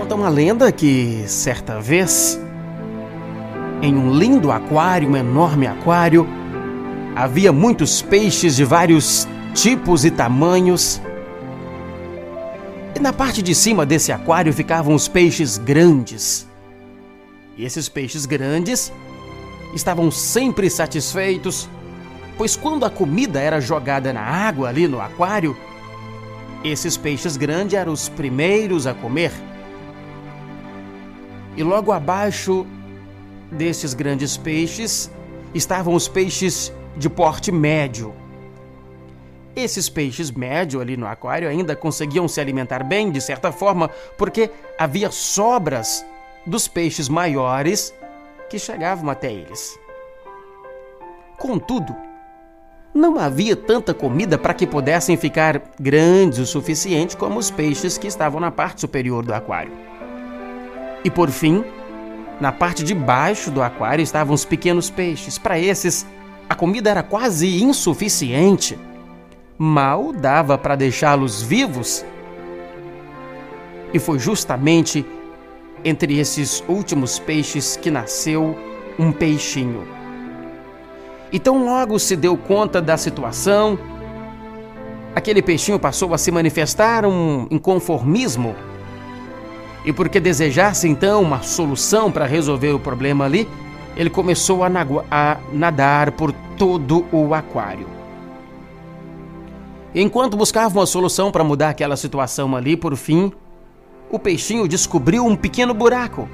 Conta uma lenda que, certa vez, em um lindo aquário, um enorme aquário, havia muitos peixes de vários tipos e tamanhos. E na parte de cima desse aquário ficavam os peixes grandes. E esses peixes grandes estavam sempre satisfeitos, pois quando a comida era jogada na água ali no aquário, esses peixes grandes eram os primeiros a comer. E logo abaixo desses grandes peixes estavam os peixes de porte médio. Esses peixes médio ali no aquário ainda conseguiam se alimentar bem, de certa forma, porque havia sobras dos peixes maiores que chegavam até eles. Contudo, não havia tanta comida para que pudessem ficar grandes o suficiente como os peixes que estavam na parte superior do aquário. E por fim, na parte de baixo do aquário estavam os pequenos peixes. Para esses, a comida era quase insuficiente. Mal dava para deixá-los vivos. E foi justamente entre esses últimos peixes que nasceu um peixinho. Então, logo se deu conta da situação, aquele peixinho passou a se manifestar um inconformismo. E porque desejasse então uma solução para resolver o problema ali, ele começou a, a nadar por todo o aquário. Enquanto buscava uma solução para mudar aquela situação ali, por fim, o peixinho descobriu um pequeno buraco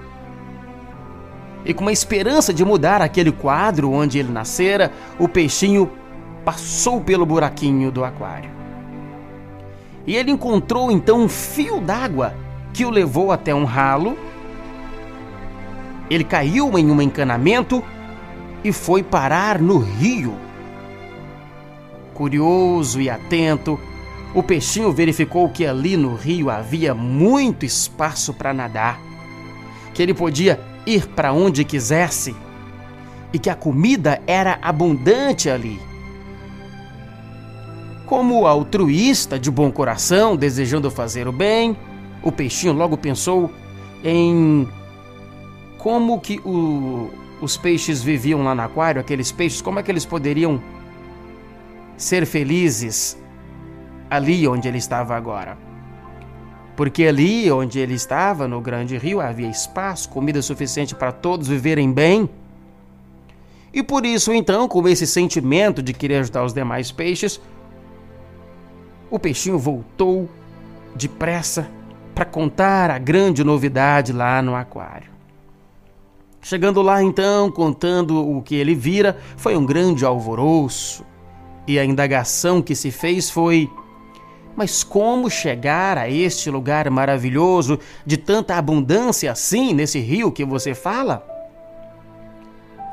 e com uma esperança de mudar aquele quadro onde ele nascera, o peixinho passou pelo buraquinho do aquário. E ele encontrou então um fio d'água que o levou até um ralo. Ele caiu em um encanamento e foi parar no rio. Curioso e atento, o peixinho verificou que ali no rio havia muito espaço para nadar, que ele podia ir para onde quisesse e que a comida era abundante ali. Como altruísta de bom coração, desejando fazer o bem, o peixinho logo pensou em como que o, os peixes viviam lá no aquário, aqueles peixes, como é que eles poderiam ser felizes ali onde ele estava agora porque ali onde ele estava, no grande rio, havia espaço, comida suficiente para todos viverem bem. E por isso, então, com esse sentimento de querer ajudar os demais peixes, o peixinho voltou depressa para contar a grande novidade lá no aquário. Chegando lá, então, contando o que ele vira, foi um grande alvoroço. E a indagação que se fez foi: mas como chegar a este lugar maravilhoso de tanta abundância assim nesse rio que você fala?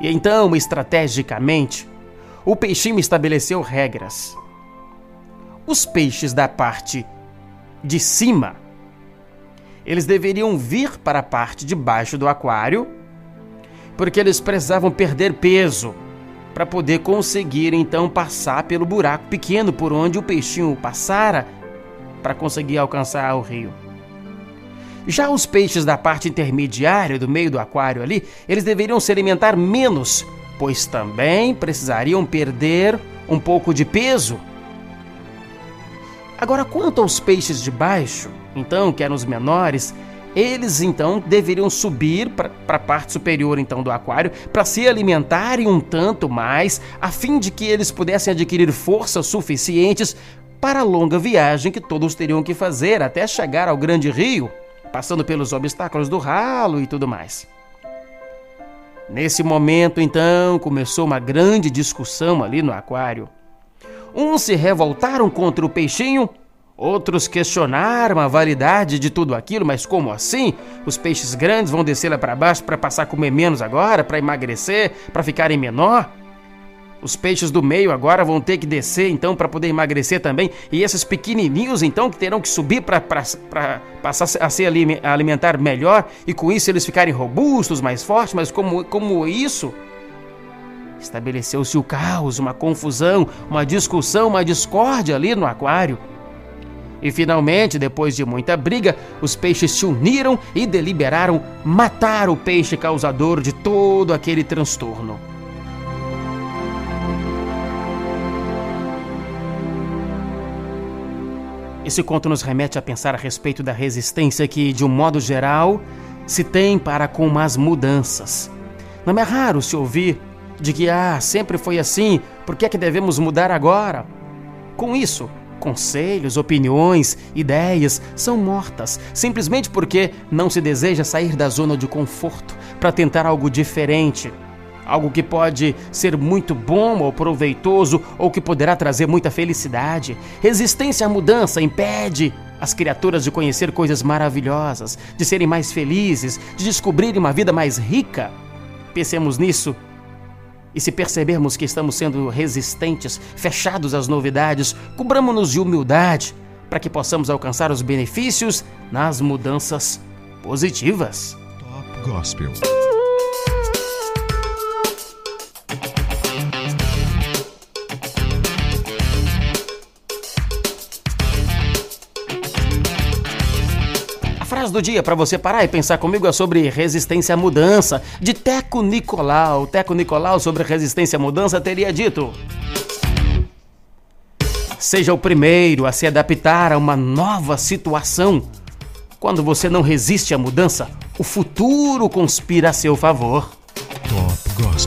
E então, estrategicamente, o peixinho estabeleceu regras. Os peixes da parte de cima, eles deveriam vir para a parte de baixo do aquário, porque eles precisavam perder peso para poder conseguir então passar pelo buraco pequeno por onde o peixinho passara para conseguir alcançar o rio. Já os peixes da parte intermediária do meio do aquário ali, eles deveriam se alimentar menos, pois também precisariam perder um pouco de peso. Agora, quanto aos peixes de baixo, então, que eram os menores, eles então deveriam subir para a parte superior então do aquário para se alimentarem um tanto mais, a fim de que eles pudessem adquirir forças suficientes para a longa viagem que todos teriam que fazer até chegar ao grande rio, passando pelos obstáculos do ralo e tudo mais. Nesse momento, então, começou uma grande discussão ali no aquário. Uns se revoltaram contra o peixinho Outros questionaram a validade de tudo aquilo, mas como assim? Os peixes grandes vão descer lá para baixo para passar a comer menos agora, para emagrecer, para ficarem menor? Os peixes do meio agora vão ter que descer então para poder emagrecer também, e esses pequenininhos então que terão que subir para passar a se alimentar melhor e com isso eles ficarem robustos, mais fortes, mas como, como isso? Estabeleceu-se o caos, uma confusão, uma discussão, uma discórdia ali no aquário. E finalmente, depois de muita briga, os peixes se uniram e deliberaram matar o peixe causador de todo aquele transtorno. Esse conto nos remete a pensar a respeito da resistência que, de um modo geral, se tem para com as mudanças. Não é raro se ouvir de que, ah, sempre foi assim, por que é que devemos mudar agora? Com isso, conselhos, opiniões, ideias são mortas, simplesmente porque não se deseja sair da zona de conforto para tentar algo diferente. Algo que pode ser muito bom ou proveitoso ou que poderá trazer muita felicidade. Resistência à mudança impede as criaturas de conhecer coisas maravilhosas, de serem mais felizes, de descobrirem uma vida mais rica. Pensemos nisso e se percebermos que estamos sendo resistentes, fechados às novidades, cobramos-nos de humildade para que possamos alcançar os benefícios nas mudanças positivas. Top Gospel. Frase do dia para você parar e pensar comigo é sobre resistência à mudança, de Teco Nicolau. Teco Nicolau sobre resistência à mudança teria dito: Seja o primeiro a se adaptar a uma nova situação. Quando você não resiste à mudança, o futuro conspira a seu favor. Top Gospel.